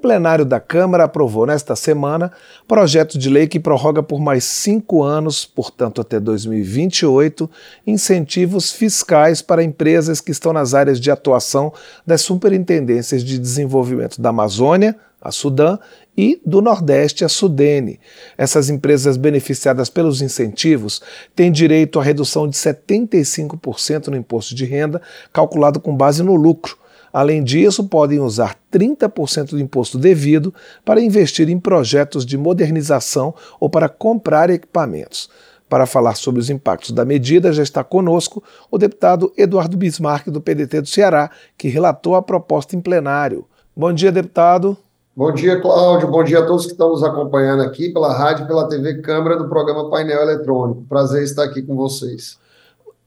plenário da Câmara aprovou nesta semana projeto de lei que prorroga por mais cinco anos, portanto até 2028, incentivos fiscais para empresas que estão nas áreas de atuação das Superintendências de Desenvolvimento da Amazônia, a Sudã, e do Nordeste, a Sudene. Essas empresas beneficiadas pelos incentivos têm direito à redução de 75% no imposto de renda, calculado com base no lucro Além disso, podem usar 30% do imposto devido para investir em projetos de modernização ou para comprar equipamentos. Para falar sobre os impactos da medida, já está conosco o deputado Eduardo Bismarck, do PDT do Ceará, que relatou a proposta em plenário. Bom dia, deputado. Bom dia, Cláudio. Bom dia a todos que estão nos acompanhando aqui pela rádio e pela TV Câmara do programa Painel Eletrônico. Prazer estar aqui com vocês.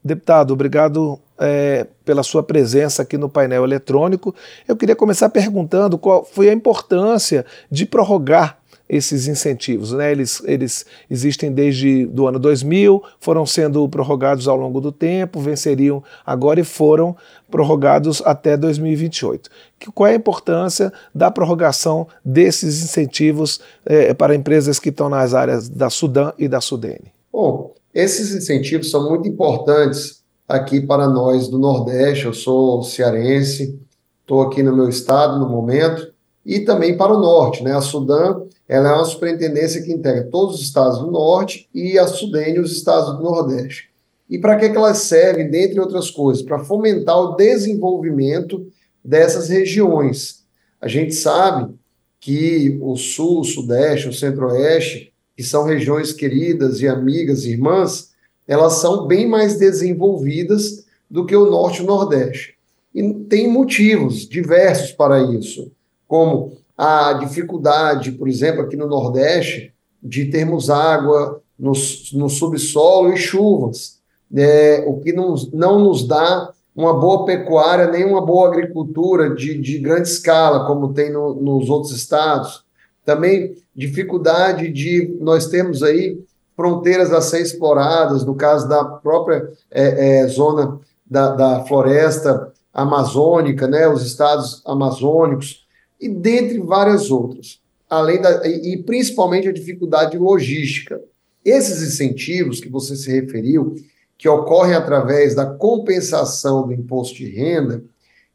Deputado, obrigado é, pela sua presença aqui no painel eletrônico. Eu queria começar perguntando qual foi a importância de prorrogar esses incentivos. Né? Eles, eles existem desde do ano 2000, foram sendo prorrogados ao longo do tempo, venceriam agora e foram prorrogados até 2028. Qual é a importância da prorrogação desses incentivos é, para empresas que estão nas áreas da Sudã e da Sudene? Esses incentivos são muito importantes aqui para nós do Nordeste. Eu sou cearense, estou aqui no meu estado no momento, e também para o Norte. Né? A Sudã ela é uma superintendência que integra todos os estados do Norte e a Sudene os estados do Nordeste. E para que, que elas servem, dentre outras coisas? Para fomentar o desenvolvimento dessas regiões. A gente sabe que o Sul, o Sudeste, o Centro-Oeste que são regiões queridas e amigas, irmãs, elas são bem mais desenvolvidas do que o Norte e o Nordeste. E tem motivos diversos para isso, como a dificuldade, por exemplo, aqui no Nordeste, de termos água no, no subsolo e chuvas, é, o que não, não nos dá uma boa pecuária, nem uma boa agricultura de, de grande escala, como tem no, nos outros estados. Também dificuldade de nós temos aí fronteiras a ser exploradas, no caso da própria é, é, zona da, da, floresta amazônica, né, os estados amazônicos, e dentre várias outras. Além da, e, e principalmente a dificuldade logística. Esses incentivos que você se referiu, que ocorrem através da compensação do imposto de renda,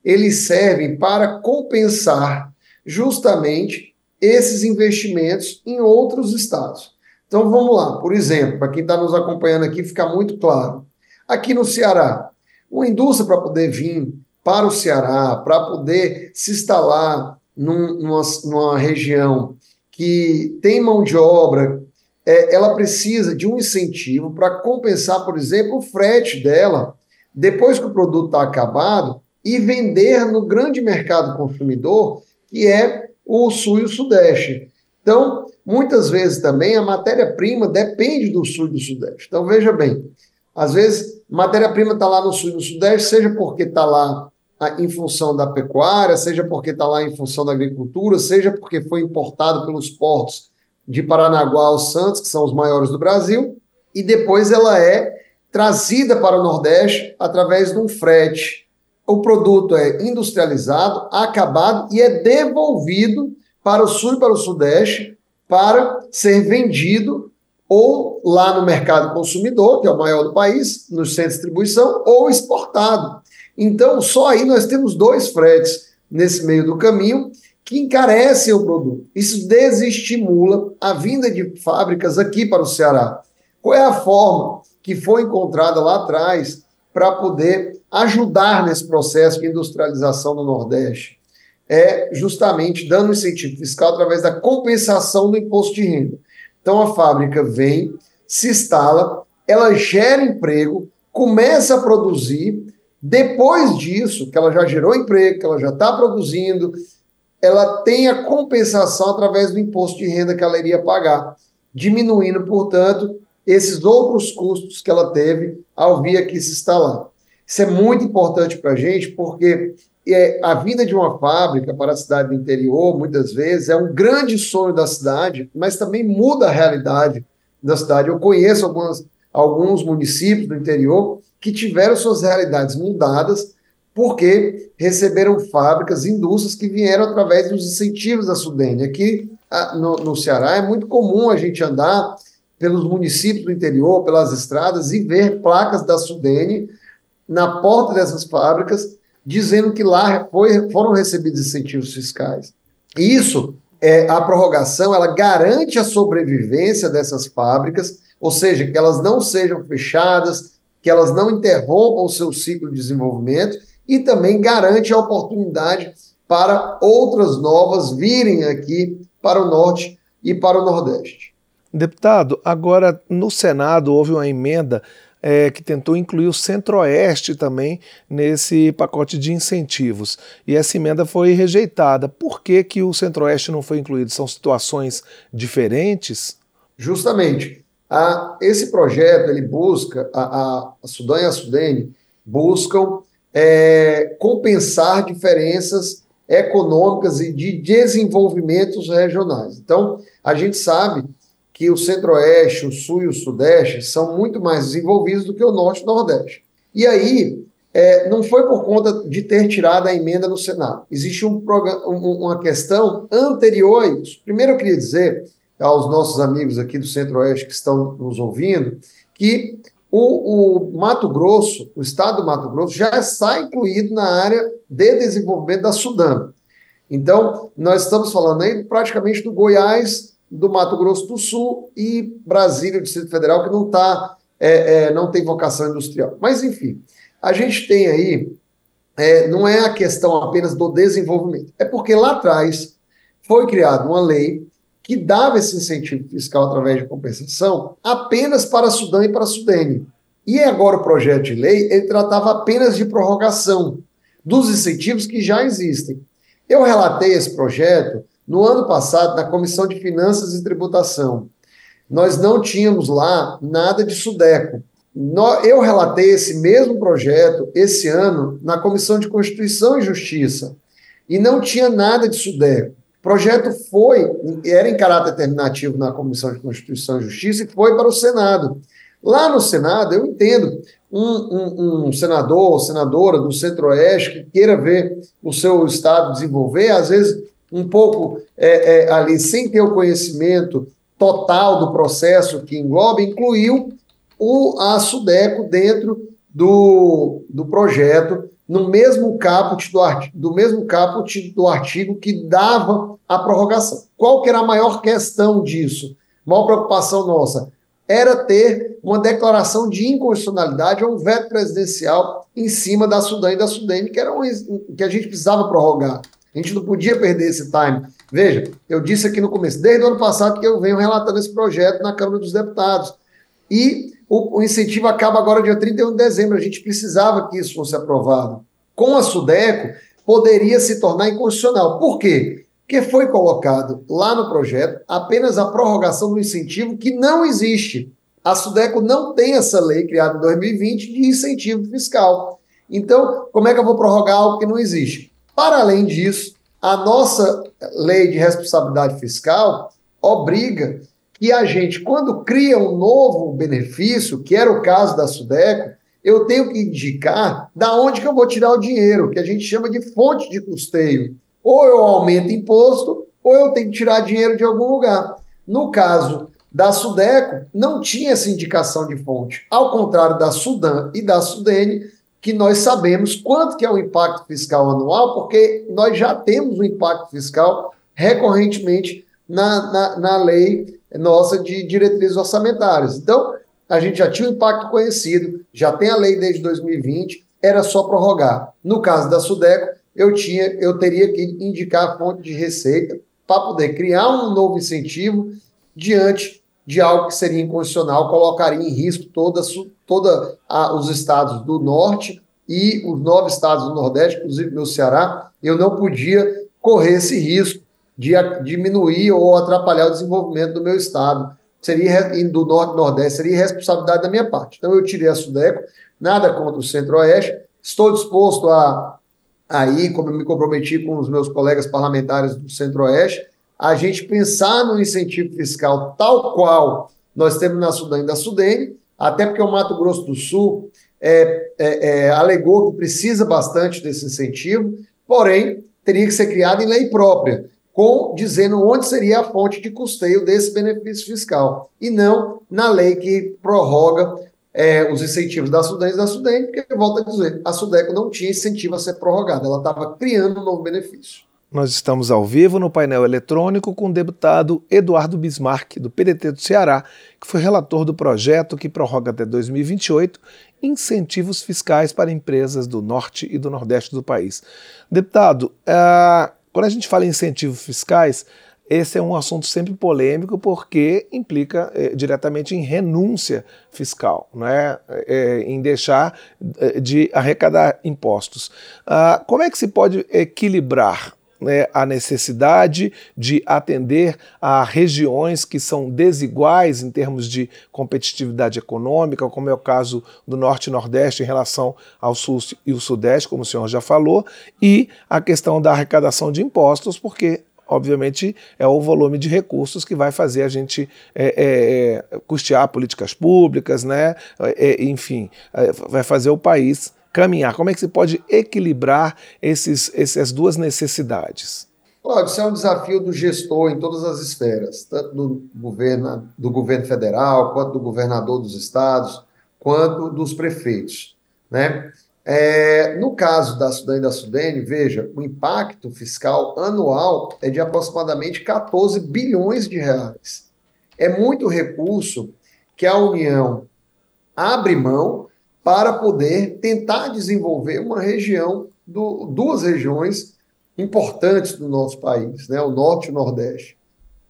eles servem para compensar justamente esses investimentos em outros estados. Então vamos lá, por exemplo, para quem está nos acompanhando aqui, fica muito claro. Aqui no Ceará, uma indústria para poder vir para o Ceará, para poder se instalar num, numa, numa região que tem mão de obra, é, ela precisa de um incentivo para compensar, por exemplo, o frete dela, depois que o produto está acabado, e vender no grande mercado consumidor, que é o sul e o sudeste. Então, muitas vezes também a matéria-prima depende do sul e do sudeste. Então, veja bem, às vezes matéria-prima está lá no sul e no sudeste, seja porque está lá em função da pecuária, seja porque está lá em função da agricultura, seja porque foi importado pelos portos de Paranaguá aos Santos, que são os maiores do Brasil, e depois ela é trazida para o Nordeste através de um frete o produto é industrializado, acabado e é devolvido para o sul e para o sudeste para ser vendido ou lá no mercado consumidor, que é o maior do país, no centro de distribuição, ou exportado. Então, só aí nós temos dois fretes nesse meio do caminho que encarecem o produto. Isso desestimula a vinda de fábricas aqui para o Ceará. Qual é a forma que foi encontrada lá atrás para poder ajudar nesse processo de industrialização do Nordeste é justamente dando incentivo fiscal através da compensação do imposto de renda. Então a fábrica vem, se instala, ela gera emprego, começa a produzir, depois disso, que ela já gerou emprego, que ela já está produzindo, ela tem a compensação através do imposto de renda que ela iria pagar, diminuindo, portanto, esses outros custos que ela teve ao vir aqui se instalar. Isso é muito importante para a gente, porque é, a vinda de uma fábrica para a cidade do interior, muitas vezes, é um grande sonho da cidade, mas também muda a realidade da cidade. Eu conheço algumas, alguns municípios do interior que tiveram suas realidades mudadas porque receberam fábricas, indústrias que vieram através dos incentivos da Sudene. Aqui no, no Ceará é muito comum a gente andar pelos municípios do interior, pelas estradas e ver placas da Sudene na porta dessas fábricas dizendo que lá foi, foram recebidos incentivos fiscais. Isso, é, a prorrogação, ela garante a sobrevivência dessas fábricas, ou seja, que elas não sejam fechadas, que elas não interrompam o seu ciclo de desenvolvimento e também garante a oportunidade para outras novas virem aqui para o norte e para o nordeste. Deputado, agora no Senado houve uma emenda é, que tentou incluir o Centro-Oeste também nesse pacote de incentivos. E essa emenda foi rejeitada. Por que, que o Centro-Oeste não foi incluído? São situações diferentes? Justamente. A, esse projeto ele busca, a, a, Sudã e a Sudene buscam é, compensar diferenças econômicas e de desenvolvimentos regionais. Então, a gente sabe que o Centro-Oeste, o Sul e o Sudeste são muito mais desenvolvidos do que o Norte e o Nordeste. E aí, é, não foi por conta de ter tirado a emenda no Senado. Existe um, uma questão anterior a isso. Primeiro, eu queria dizer aos nossos amigos aqui do Centro-Oeste que estão nos ouvindo que o, o, Mato Grosso, o estado do Mato Grosso, já está incluído na área de desenvolvimento da Sudã. Então, nós estamos falando aí praticamente do Goiás, do Mato Grosso do Sul e Brasília, o Distrito Federal, que não tá, é, é, não tem vocação industrial. Mas, enfim, a gente tem aí, é, não é a questão apenas do desenvolvimento, é porque lá atrás foi criada uma lei que dava esse incentivo fiscal através de compensação apenas para Sudão e para Sudene. E agora o projeto de lei, ele tratava apenas de prorrogação dos incentivos que já existem. Eu relatei esse projeto no ano passado, na Comissão de Finanças e Tributação, nós não tínhamos lá nada de Sudeco. Eu relatei esse mesmo projeto esse ano na Comissão de Constituição e Justiça e não tinha nada de Sudeco. O projeto foi, era em caráter terminativo na Comissão de Constituição e Justiça e foi para o Senado. Lá no Senado, eu entendo um, um, um senador ou senadora do Centro-Oeste que queira ver o seu estado desenvolver, às vezes um pouco é, é, ali, sem ter o conhecimento total do processo que engloba, incluiu o, a Sudeco dentro do, do projeto, no mesmo caput do, do mesmo caput do artigo que dava a prorrogação. Qual que era a maior questão disso? Maior preocupação nossa era ter uma declaração de inconstitucionalidade ou um veto presidencial em cima da Sudã e da Sudene, que, era um, que a gente precisava prorrogar. A gente não podia perder esse time. Veja, eu disse aqui no começo, desde o ano passado que eu venho relatando esse projeto na Câmara dos Deputados. E o, o incentivo acaba agora dia 31 de dezembro. A gente precisava que isso fosse aprovado. Com a Sudeco, poderia se tornar inconstitucional. Por quê? Porque foi colocado lá no projeto apenas a prorrogação do incentivo que não existe. A Sudeco não tem essa lei criada em 2020 de incentivo fiscal. Então, como é que eu vou prorrogar algo que não existe? Para além disso, a nossa lei de responsabilidade fiscal obriga que a gente, quando cria um novo benefício, que era o caso da Sudeco, eu tenho que indicar da onde que eu vou tirar o dinheiro, que a gente chama de fonte de custeio. Ou eu aumento imposto, ou eu tenho que tirar dinheiro de algum lugar. No caso da Sudeco, não tinha essa indicação de fonte. Ao contrário da Sudan e da Sudene, que nós sabemos quanto que é o impacto fiscal anual, porque nós já temos o impacto fiscal recorrentemente na, na, na lei nossa de diretrizes orçamentárias. Então, a gente já tinha o impacto conhecido, já tem a lei desde 2020, era só prorrogar. No caso da Sudeco, eu, tinha, eu teria que indicar a fonte de receita para poder criar um novo incentivo diante de algo que seria inconstitucional, colocaria em risco toda, toda os estados do norte e os nove estados do nordeste, inclusive meu Ceará, eu não podia correr esse risco de diminuir ou atrapalhar o desenvolvimento do meu estado. Seria do norte e nordeste, seria responsabilidade da minha parte. Então eu tirei a Sudeco, nada contra o Centro-Oeste, estou disposto a aí, como eu me comprometi com os meus colegas parlamentares do Centro-Oeste, a gente pensar no incentivo fiscal tal qual nós temos na Sudane e da Sudene, até porque o Mato Grosso do Sul é, é, é, alegou que precisa bastante desse incentivo, porém teria que ser criado em lei própria, com dizendo onde seria a fonte de custeio desse benefício fiscal, e não na lei que prorroga é, os incentivos da Sudene e da Sudene, porque, volto a dizer, a Sudeco não tinha incentivo a ser prorrogada, ela estava criando um novo benefício. Nós estamos ao vivo no painel eletrônico com o deputado Eduardo Bismarck, do PDT do Ceará, que foi relator do projeto que prorroga até 2028 incentivos fiscais para empresas do norte e do nordeste do país. Deputado, uh, quando a gente fala em incentivos fiscais, esse é um assunto sempre polêmico porque implica é, diretamente em renúncia fiscal, né? É, em deixar de arrecadar impostos. Uh, como é que se pode equilibrar né, a necessidade de atender a regiões que são desiguais em termos de competitividade econômica, como é o caso do Norte e Nordeste em relação ao Sul e o Sudeste, como o senhor já falou, e a questão da arrecadação de impostos, porque obviamente, é o volume de recursos que vai fazer a gente é, é, é custear políticas públicas, né? É, é, enfim, é, vai fazer o país caminhar? Como é que se pode equilibrar esses, essas duas necessidades? Claro, isso é um desafio do gestor em todas as esferas, tanto do governo, do governo federal, quanto do governador dos estados, quanto dos prefeitos. Né? É, no caso da Sudane e da Sudene, veja, o impacto fiscal anual é de aproximadamente 14 bilhões de reais. É muito recurso que a União abre mão para poder tentar desenvolver uma região, do, duas regiões importantes do nosso país, né, o Norte e o Nordeste.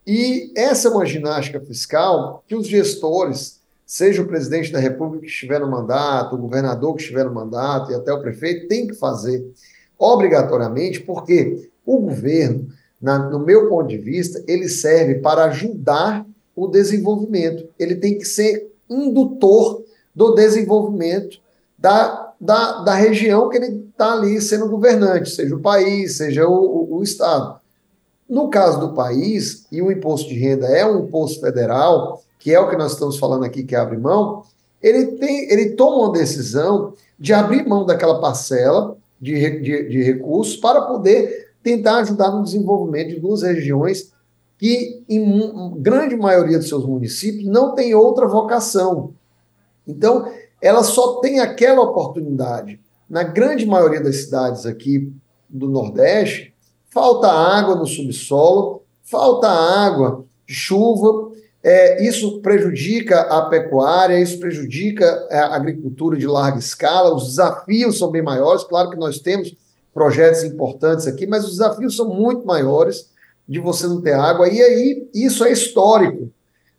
E essa é uma ginástica fiscal que os gestores, seja o presidente da República que estiver no mandato, o governador que estiver no mandato e até o prefeito, tem que fazer obrigatoriamente, porque o governo, na, no meu ponto de vista, ele serve para ajudar o desenvolvimento. Ele tem que ser indutor do desenvolvimento da, da, da região que ele está ali sendo governante, seja o país, seja o, o, o Estado. No caso do país, e o imposto de renda é um imposto federal, que é o que nós estamos falando aqui, que abre mão, ele, tem, ele toma uma decisão de abrir mão daquela parcela de, de, de recursos para poder tentar ajudar no desenvolvimento de duas regiões que, em grande maioria dos seus municípios, não tem outra vocação. Então, ela só tem aquela oportunidade. Na grande maioria das cidades aqui do Nordeste, falta água no subsolo, falta água, chuva, é, isso prejudica a pecuária, isso prejudica a agricultura de larga escala, os desafios são bem maiores. Claro que nós temos projetos importantes aqui, mas os desafios são muito maiores de você não ter água, e aí isso é histórico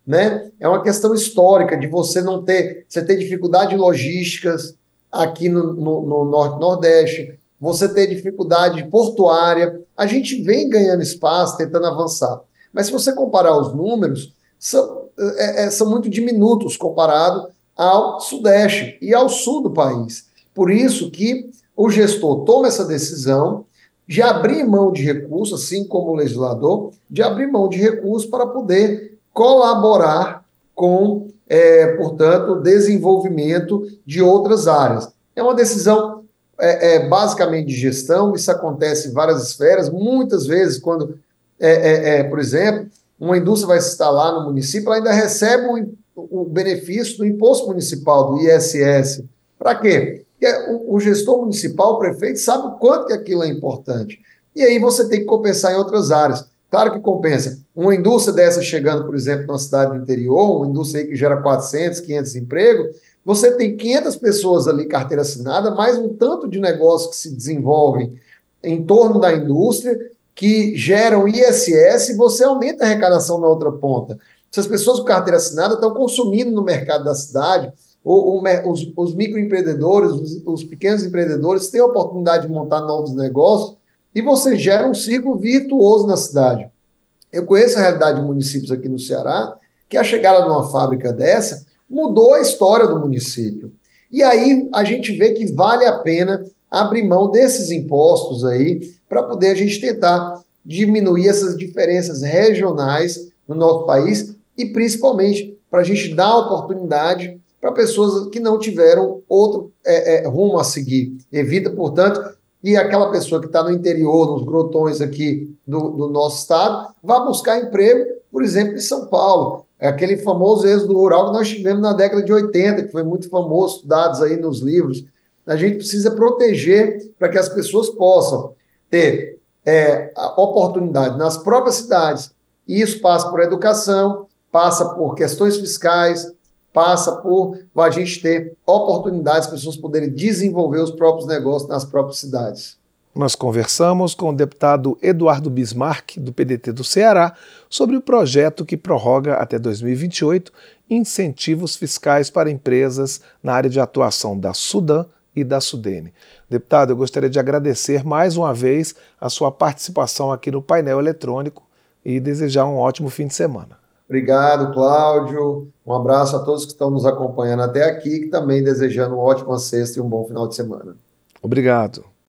né? É uma questão histórica de você não ter, você ter dificuldade logísticas aqui no, no, no norte nordeste, você ter dificuldade portuária. A gente vem ganhando espaço, tentando avançar. Mas se você comparar os números, são, é, é, são muito diminutos comparado ao sudeste e ao sul do país. Por isso que o gestor toma essa decisão de abrir mão de recursos, assim como o legislador, de abrir mão de recursos para poder colaborar com, é, portanto, desenvolvimento de outras áreas. É uma decisão é, é, basicamente de gestão, isso acontece em várias esferas, muitas vezes, quando, é, é, é, por exemplo, uma indústria vai se instalar no município, ela ainda recebe o, o benefício do imposto municipal, do ISS. Para quê? Porque o, o gestor municipal, o prefeito, sabe o quanto que aquilo é importante. E aí você tem que compensar em outras áreas. Claro que compensa. Uma indústria dessa chegando, por exemplo, numa cidade do interior, uma indústria que gera 400, 500 empregos, você tem 500 pessoas ali, carteira assinada, mais um tanto de negócios que se desenvolvem em torno da indústria, que geram ISS, e você aumenta a arrecadação na outra ponta. Se as pessoas com carteira assinada estão consumindo no mercado da cidade, ou, ou os, os, microempreendedores, os, os pequenos empreendedores têm a oportunidade de montar novos negócios, e você gera um ciclo virtuoso na cidade. Eu conheço a realidade de municípios aqui no Ceará, que a chegada de uma fábrica dessa mudou a história do município. E aí a gente vê que vale a pena abrir mão desses impostos aí para poder a gente tentar diminuir essas diferenças regionais no nosso país e principalmente para a gente dar oportunidade para pessoas que não tiveram outro é, é, rumo a seguir. Evita, portanto, que aquela pessoa que está no interior, nos grotões aqui do, do nosso estado, vá buscar emprego, por exemplo, em São Paulo. É aquele famoso êxodo rural que nós tivemos na década de 80, que foi muito famoso, dados aí nos livros. A gente precisa proteger para que as pessoas possam ter é, oportunidade nas próprias cidades. E isso passa por educação, passa por questões fiscais, passa por a gente ter oportunidades, as pessoas poderem desenvolver os próprios negócios nas próprias cidades. Nós conversamos com o deputado Eduardo Bismarck, do PDT do Ceará, sobre o projeto que prorroga até 2028 incentivos fiscais para empresas na área de atuação da Sudan e da Sudene. Deputado, eu gostaria de agradecer mais uma vez a sua participação aqui no painel eletrônico e desejar um ótimo fim de semana. Obrigado, Cláudio. Um abraço a todos que estão nos acompanhando até aqui, e também desejando uma ótima sexta e um bom final de semana. Obrigado.